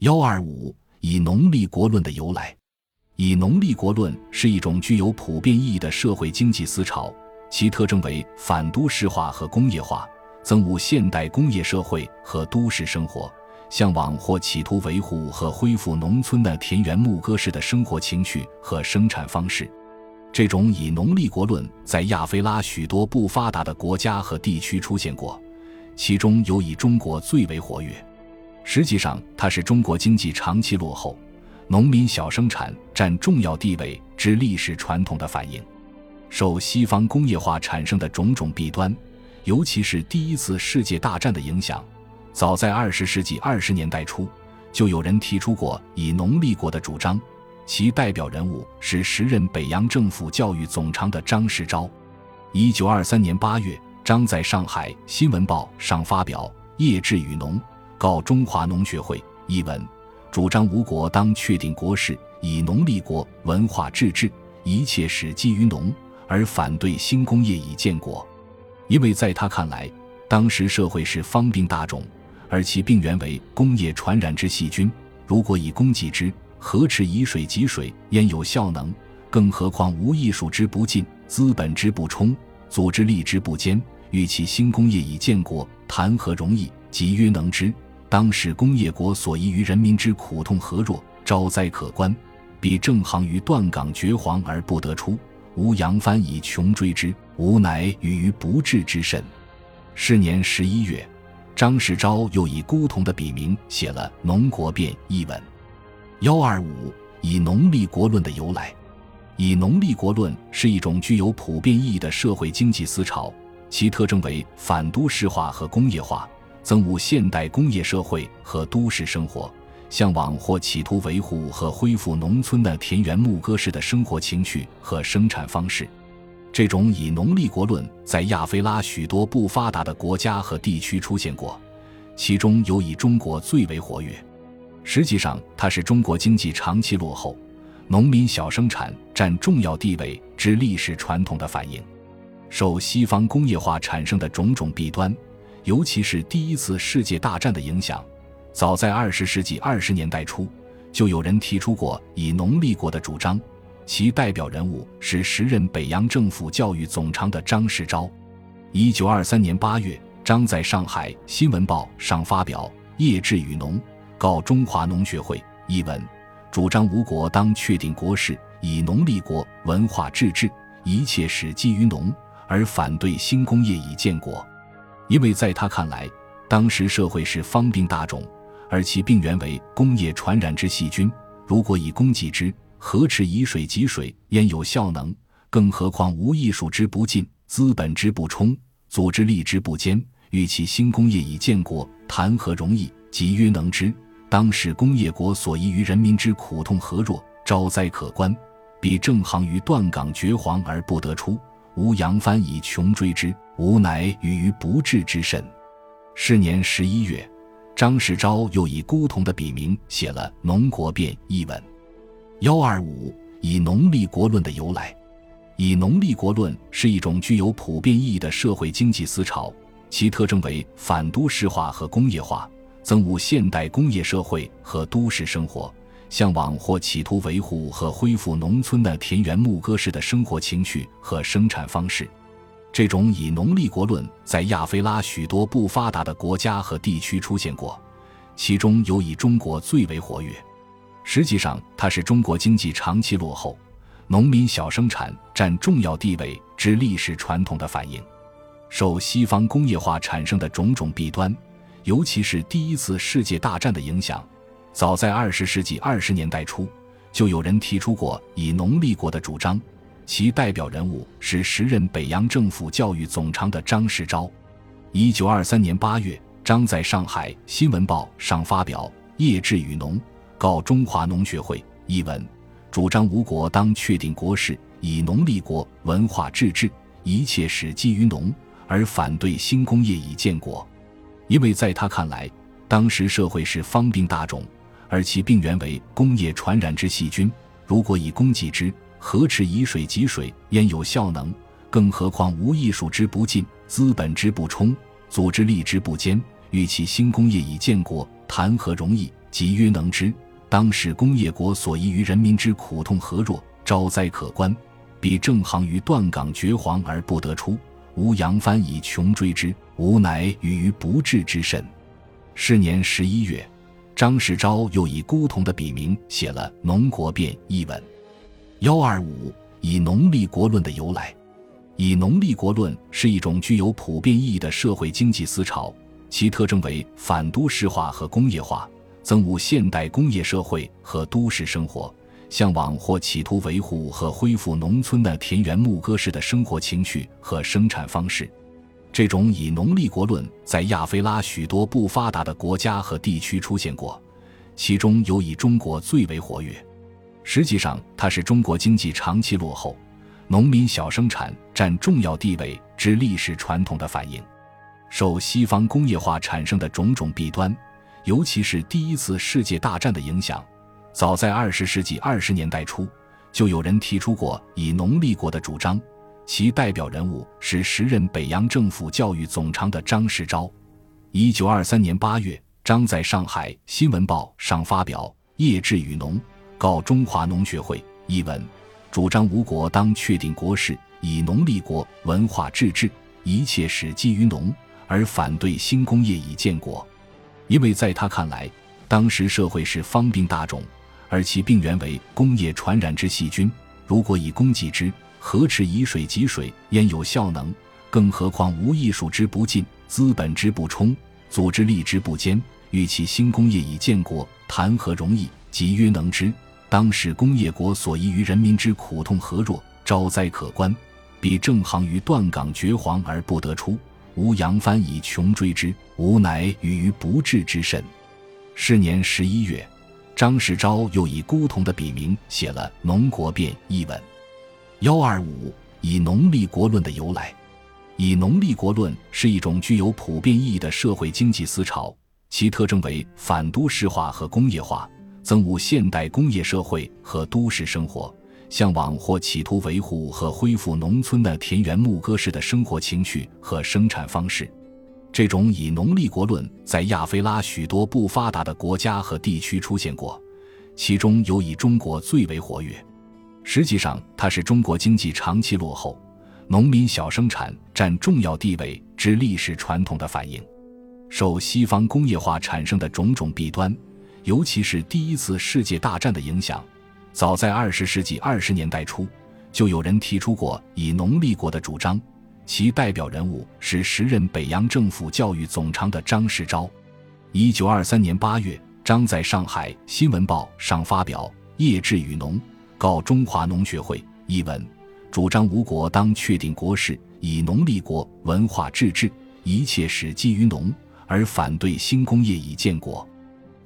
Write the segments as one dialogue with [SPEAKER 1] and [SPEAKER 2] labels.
[SPEAKER 1] 幺二五以农立国论的由来，以农立国论是一种具有普遍意义的社会经济思潮，其特征为反都市化和工业化，憎恶现代工业社会和都市生活，向往或企图维护和恢复农村的田园牧歌式的生活情趣和生产方式。这种以农立国论在亚非拉许多不发达的国家和地区出现过，其中有以中国最为活跃。实际上，它是中国经济长期落后、农民小生产占重要地位之历史传统的反映。受西方工业化产生的种种弊端，尤其是第一次世界大战的影响，早在二十世纪二十年代初，就有人提出过以农立国的主张。其代表人物是时任北洋政府教育总长的张世钊。一九二三年八月，张在上海《新闻报》上发表《业志与农》。告中华农学会一文，主张吴国当确定国事，以农立国，文化治治，一切始基于农，而反对新工业以建国。因为在他看来，当时社会是方病大种，而其病源为工业传染之细菌。如果以工济之，何耻以水及水？焉有效能？更何况无艺术之不进，资本之不充，组织力之不坚，欲其新工业以建国，谈何容易？即曰能之。当时工业国所遗于人民之苦痛何若？招灾可观，彼正行于断岗绝黄而不得出，吾扬帆以穷追之，吾乃与于不治之甚。是年十一月，张世钊又以孤桐的笔名写了《农国变》一文。幺二五以农立国论的由来，以农立国论是一种具有普遍意义的社会经济思潮，其特征为反都市化和工业化。憎恶现代工业社会和都市生活，向往或企图维护和恢复农村的田园牧歌式的生活情趣和生产方式。这种以农立国论在亚非拉许多不发达的国家和地区出现过，其中尤以中国最为活跃。实际上，它是中国经济长期落后、农民小生产占重要地位之历史传统的反映。受西方工业化产生的种种弊端。尤其是第一次世界大战的影响，早在二十世纪二十年代初，就有人提出过以农立国的主张。其代表人物是时任北洋政府教育总长的张世钊。一九二三年八月，张在上海《新闻报》上发表《业志与农》，告中华农学会一文，主张吴国当确定国事，以农立国，文化治治，一切始基于农，而反对新工业以建国。因为在他看来，当时社会是方病大种，而其病源为工业传染之细菌。如果以工济之，何耻以水及水？焉有效能？更何况无艺术之不进，资本之不充，组织力之不坚。欲其新工业以建国，谈何容易？即曰能之。当时工业国所遗于人民之苦痛何若？招灾可观，彼正行于断港绝黄而不得出。吾扬帆以穷追之，吾乃与于不治之甚。是年十一月，张世钊又以孤桐的笔名写了《农国变》一文。幺二五以农立国论的由来，以农立国论是一种具有普遍意义的社会经济思潮，其特征为反都市化和工业化，憎恶现代工业社会和都市生活。向往或企图维护和恢复农村的田园牧歌式的生活情趣和生产方式。这种以农立国论在亚非拉许多不发达的国家和地区出现过，其中有以中国最为活跃。实际上，它是中国经济长期落后、农民小生产占重要地位之历史传统的反映。受西方工业化产生的种种弊端，尤其是第一次世界大战的影响。早在二十世纪二十年代初，就有人提出过以农立国的主张，其代表人物是时任北洋政府教育总长的张世钊。一九二三年八月，张在上海《新闻报》上发表《业志与农》，告中华农学会一文，主张吴国当确定国事，以农立国，文化治治，一切始基于农，而反对新工业以建国。因为在他看来，当时社会是方病大种。而其病源为工业传染之细菌。如果以工济之，何耻以水及水？焉有效能？更何况无艺术之不进，资本之不充，组织力之不坚。欲其新工业以建国，谈何容易？即曰能之。当使工业国所宜于人民之苦痛何若？招灾可观。彼正行于断岗绝黄而不得出，吾扬帆以穷追之，吾乃与于不治之甚。是年十一月，张世钊又以孤桐的笔名写了《农国变》一文。幺二五以农立国论的由来。以农立国论是一种具有普遍意义的社会经济思潮，其特征为反都市化和工业化，憎恶现代工业社会和都市生活，向往或企图维护和恢复农村的田园牧歌式的生活情趣和生产方式。这种以农立国论在亚非拉许多不发达的国家和地区出现过，其中有以中国最为活跃。实际上，它是中国经济长期落后。农民小生产占重要地位之历史传统的反映，受西方工业化产生的种种弊端，尤其是第一次世界大战的影响，早在二十世纪二十年代初，就有人提出过以农立国的主张，其代表人物是时任北洋政府教育总长的张世钊。一九二三年八月，张在上海《新闻报》上发表《业志与农》，告中华农学会一文。主张吴国当确定国事，以农立国，文化治治，一切始基于农，而反对新工业以建国。因为在他看来，当时社会是方病大种，而其病源为工业传染之细菌。如果以工济之，何耻以水及水？焉有效能？更何况无艺术之不进，资本之不充，组织力之不坚，欲其新工业以建国，谈何容易？即曰能之。当时工业国所宜于人民之苦痛何若？招灾可观。彼正行于断岗绝黄而不得出，吾扬帆以穷追之，吾乃与于不治之甚。是年十一月，张世钊又以孤桐的笔名写了《农国变》一文。幺二五以农立国论的由来。以农立国论是一种具有普遍意义的社会经济思潮，其特征为反都市化和工业化。憎恶现代工业社会和都市生活，向往或企图维护和恢复农村的田园牧歌式的生活情趣和生产方式。这种以农立国论在亚非拉许多不发达的国家和地区出现过，其中尤以中国最为活跃。实际上，它是中国经济长期落后、农民小生产占重要地位之历史传统的反映，受西方工业化产生的种种弊端。尤其是第一次世界大战的影响，早在二十世纪二十年代初，就有人提出过以农立国的主张，其代表人物是时任北洋政府教育总长的张世钊。一九二三年八月，张在上海《新闻报》上发表《业志与农》，告中华农学会一文，主张吴国当确定国事，以农立国，文化治治，一切始基于农，而反对新工业以建国。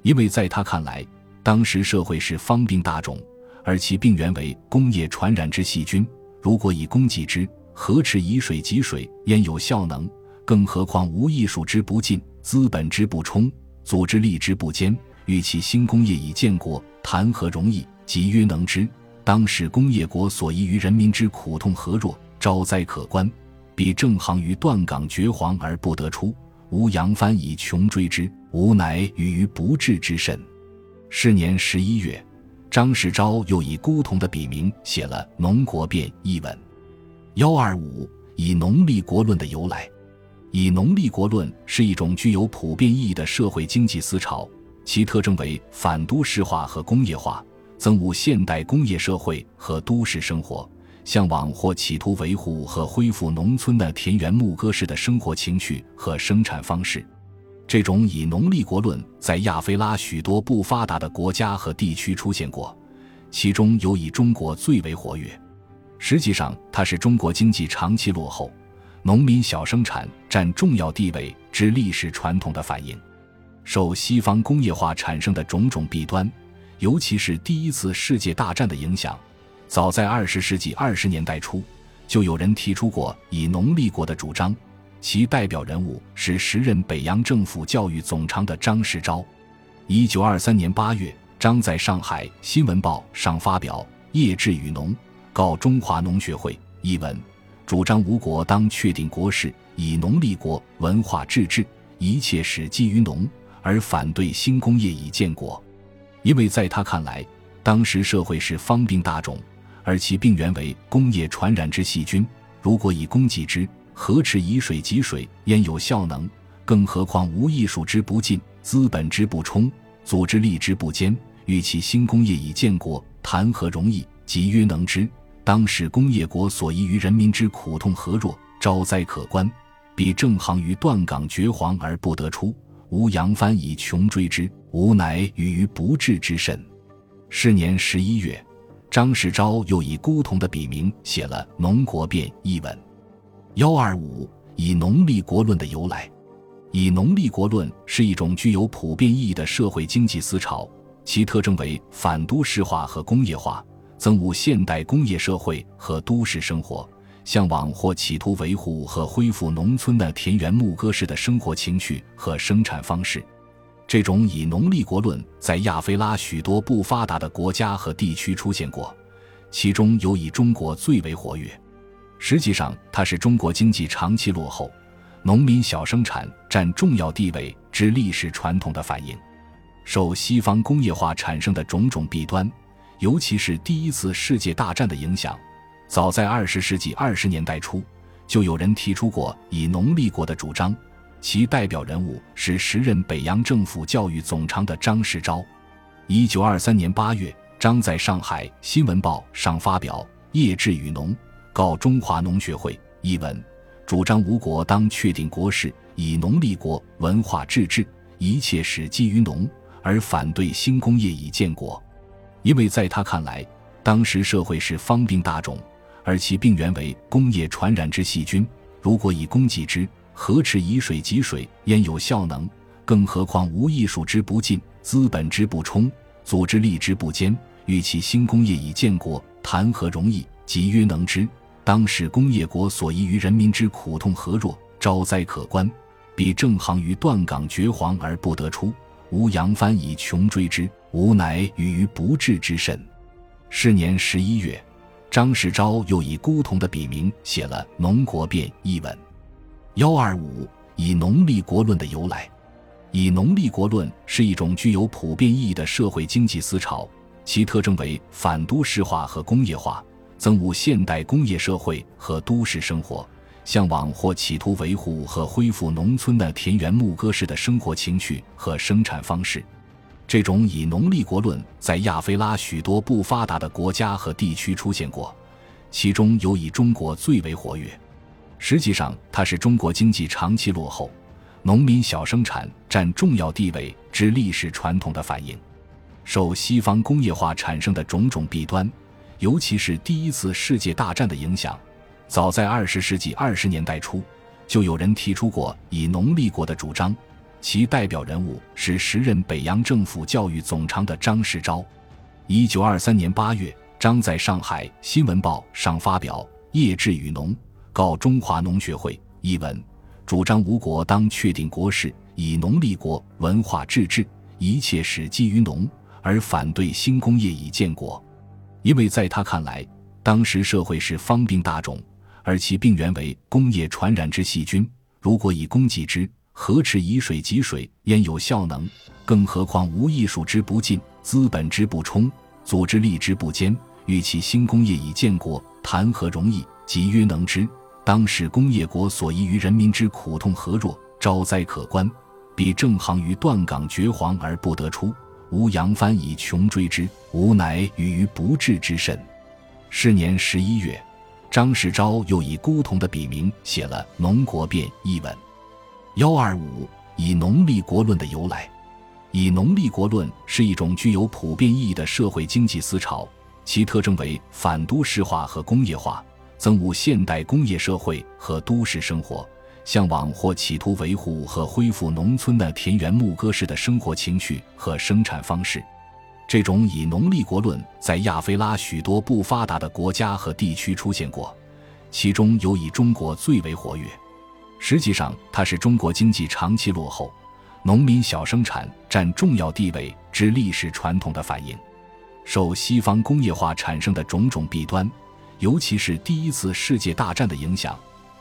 [SPEAKER 1] 因为在他看来，当时社会是方病大种，而其病源为工业传染之细菌。如果以工济之，何耻以水及水？焉有效能？更何况无艺术之不进，资本之不充，组织力之不坚。欲其新工业以建国，谈何容易？即曰能之。当时工业国所宜于人民之苦痛何若？招灾可观。彼正行于断岗绝黄而不得出，吾扬帆以穷追之。吾乃与于不治之甚。是年十一月，张世钊又以孤桐的笔名写了《农国变》一文。幺二五以农立国论的由来。以农立国论是一种具有普遍意义的社会经济思潮，其特征为反都市化和工业化，憎恶现代工业社会和都市生活，向往或企图维护和恢复农村的田园牧歌式的生活情趣和生产方式。这种以农立国论在亚非拉许多不发达的国家和地区出现过，其中有以中国最为活跃。实际上，它是中国经济长期落后、农民小生产占重要地位之历史传统的反映。受西方工业化产生的种种弊端，尤其是第一次世界大战的影响，早在二十世纪二十年代初，就有人提出过以农立国的主张。其代表人物是时任北洋政府教育总长的张世钊。一九二三年八月，张在上海《新闻报》上发表《业志与农》，告中华农学会一文，主张吴国当确定国事，以农立国，文化治治，一切始基于农，而反对新工业已建国，因为在他看来，当时社会是方兵大众，而其病源为工业传染之细菌。如果以工济之，何持以水及水？焉有效能？更何况无艺术之不进，资本之不充，组织力之不坚。与其新工业已建国，谈何容易？即曰能之。当时工业国所遗于人民之苦痛何若？招灾可观。彼正行于断岗绝黄而不得出，吾扬帆以穷追之，吾乃与于不治之甚。是年十一月，张世钊又以孤桐的笔名写了《农国变》一文。幺二五以农立国论的由来。以农立国论是一种具有普遍意义的社会经济思潮，其特征为反都市化和工业化，憎恶现代工业社会和都市生活，向往或企图维护和恢复农村的田园牧歌式的生活情趣和生产方式。这种以农立国论在亚非拉许多不发达的国家和地区出现过，其中有以中国最为活跃。实际上，它是中国经济长期落后。农民小生产占重要地位之历史传统的反映，受西方工业化产生的种种弊端，尤其是第一次世界大战的影响，早在二十世纪二十年代初，就有人提出过以农立国的主张，其代表人物是时任北洋政府教育总长的张世钊。一九二三年八月，张在上海《新闻报》上发表《业志与农》，告中华农学会一文。主张吴国当确定国事，以农立国，文化治治，一切始基于农，而反对新工业以建国。因为在他看来，当时社会是方病大种，而其病源为工业传染之细菌。如果以工济之，何持以水及水？焉有效能？更何况无艺术之不进，资本之不充，组织力之不坚。欲其新工业已建国，谈何容易？即曰能之。当时工业国所遗于人民之苦痛何若？招灾可观。彼正行于断岗绝黄而不得出，吾扬帆以穷追之，吾乃与于不治之甚。是年十一月，张世钊又以孤桐的笔名写了《农国变》一文。幺二五以农立国论的由来。以农立国论是一种具有普遍意义的社会经济思潮，其特征为反都市化和工业化。憎恶现代工业社会和都市生活，向往或企图维护和恢复农村的田园牧歌式的生活情趣和生产方式。这种以农立国论在亚非拉许多不发达的国家和地区出现过，其中有以中国最为活跃。实际上，它是中国经济长期落后、农民小生产占重要地位之历史传统的反映，受西方工业化产生的种种弊端。尤其是第一次世界大战的影响，早在二十世纪二十年代初，就有人提出过以农立国的主张，其代表人物是时任北洋政府教育总长的张世钊。一九二三年八月，张在上海《新闻报》上发表《业志与农》，告中华农学会一文，主张吴国当确定国事，以农立国，文化治治，一切始基于农，而反对新工业以建国。因为在他看来，当时社会是方病大种，而其病源为工业传染之细菌。如果以工济之，何持以水及水？焉有效能？更何况无艺术之不进，资本之不充，组织力之不坚。欲其新工业以建国，谈何容易？即曰能之。当时工业国所遗于人民之苦痛何若？招灾可观。彼正行于断岗绝黄而不得出。吾扬帆以穷追之，吾乃与于不治之甚。是年十一月，张世钊又以孤桐的笔名写了《农国变》一文。幺二五以农立国论的由来。以农立国论是一种具有普遍意义的社会经济思潮，其特征为反都市化和工业化，憎恶现代工业社会和都市生活。向往或企图维护和恢复农村的田园牧歌式的生活情趣和生产方式，这种以农立国论在亚非拉许多不发达的国家和地区出现过，其中尤以中国最为活跃。实际上，它是中国经济长期落后、农民小生产占重要地位之历史传统的反映，受西方工业化产生的种种弊端，尤其是第一次世界大战的影响。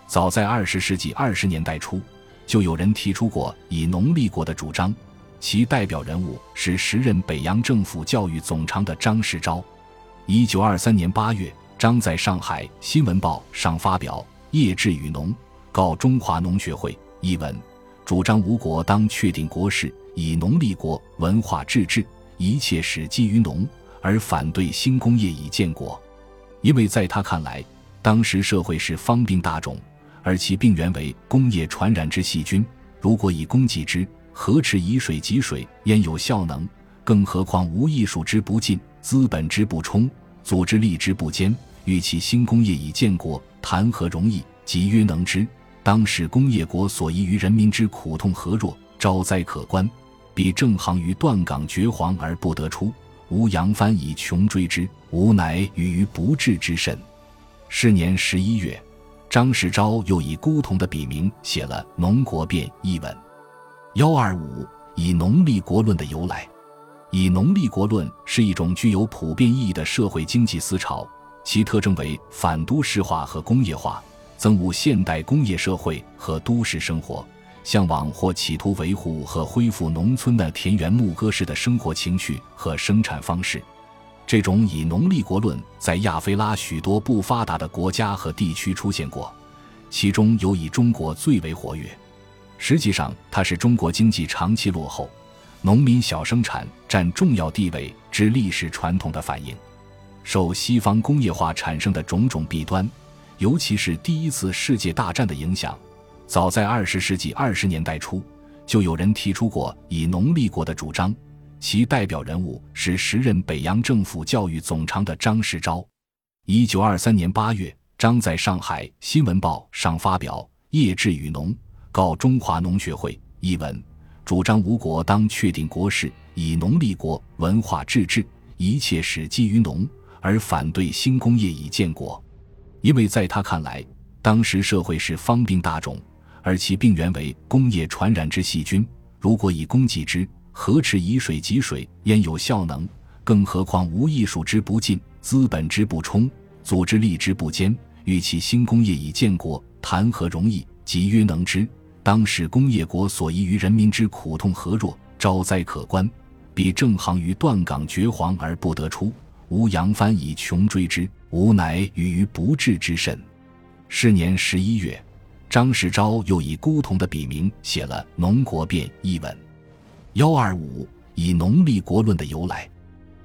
[SPEAKER 1] 早在二十世纪二十年代初，就有人提出过以农立国的主张，其代表人物是时任北洋政府教育总长的张世钊。一九二三年八月，张在上海《新闻报》上发表《业志与农》，告中华农学会一文，主张吴国当确定国事，以农立国，文化治治，一切始基于农，而反对新工业以建国。因为在他看来，当时社会是方病大种，而其病源为工业传染之细菌，如果以工济之。何池以水及水，焉有效能？更何况无艺术之不进，资本之不充，组织力之不坚，欲其新工业以建国，谈何容易？即曰能之。当时工业国所宜于人民之苦痛何若？招灾可观。彼正行于断岗绝黄而不得出，吾扬帆以穷追之，吾乃与于不治之甚。是年十一月，张世钊又以孤桐的笔名写了《农国变》一文。幺二五以农立国论的由来，以农立国论是一种具有普遍意义的社会经济思潮，其特征为反都市化和工业化，憎恶现代工业社会和都市生活，向往或企图维护和恢复农村的田园牧歌式的生活情趣和生产方式。这种以农立国论在亚非拉许多不发达的国家和地区出现过，其中有以中国最为活跃。实际上，它是中国经济长期落后、农民小生产占重要地位之历史传统的反映。受西方工业化产生的种种弊端，尤其是第一次世界大战的影响，早在二十世纪二十年代初，就有人提出过以农立国的主张。其代表人物是时任北洋政府教育总长的张世钊。一九二三年八月，张在上海《新闻报》上发表《业志与农》。告中华农学会一文，主张吴国当确定国事，以农立国，文化治治，一切始基于农，而反对新工业以建国。因为在他看来，当时社会是方兵大种，而其病源为工业传染之细菌。如果以工济之，何池以水及水，焉有效能？更何况无艺术之不进，资本之不充，组织力之不坚，与其新工业以建国，谈何容易？即曰能之。当时工业国所宜于人民之苦痛何若？招灾可观。彼正行于断岗绝黄而不得出，吾扬帆以穷追之，吾乃与于不治之甚。是年十一月，张世钊又以孤桐的笔名写了《农国变》一文。幺二五以农立国论的由来，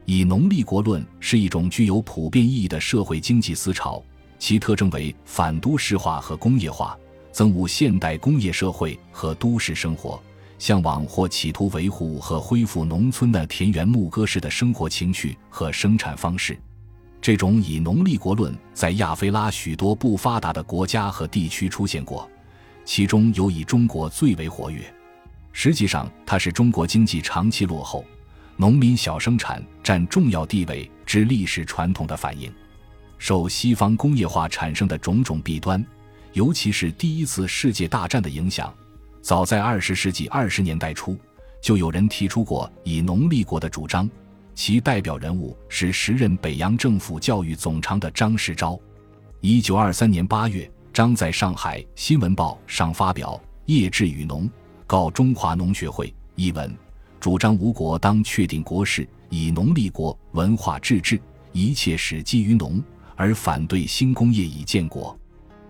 [SPEAKER 1] 以农立国论是一种具有普遍意义的社会经济思潮，其特征为反都市化和工业化。憎恶现代工业社会和都市生活，向往或企图维护和恢复农村的田园牧歌式的生活情趣和生产方式。这种以农立国论在亚非拉许多不发达的国家和地区出现过，其中有以中国最为活跃。实际上，它是中国经济长期落后、农民小生产占重要地位之历史传统的反映。受西方工业化产生的种种弊端。尤其是第一次世界大战的影响，早在二十世纪二十年代初，就有人提出过以农立国的主张。其代表人物是时任北洋政府教育总长的张世钊。一九二三年八月，张在上海《新闻报》上发表《业志与农》，告中华农学会一文，主张吴国当确定国事，以农立国，文化治治，一切始基于农，而反对新工业以建国。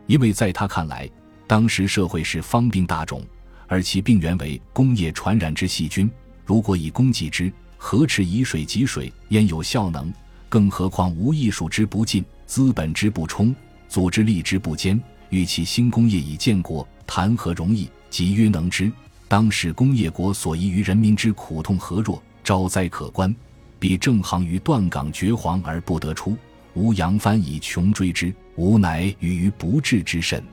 [SPEAKER 1] 因为在他看来，当时社会是方病大种，而其病源为工业传染之细菌。如果以工济之，何池以水及水，焉有效能？更何况无艺术之不进，资本之不充，组织力之不坚，欲其新工业以建国，谈何容易？即曰能之。当时工业国所宜于人民之苦痛何若？招灾可观。彼正行于断岗绝黄而不得出，吾扬帆以穷追之。吾乃与于不治之甚。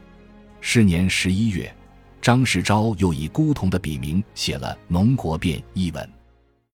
[SPEAKER 1] 是年十一月，张世钊又以孤桐的笔名写了《农国变》一文。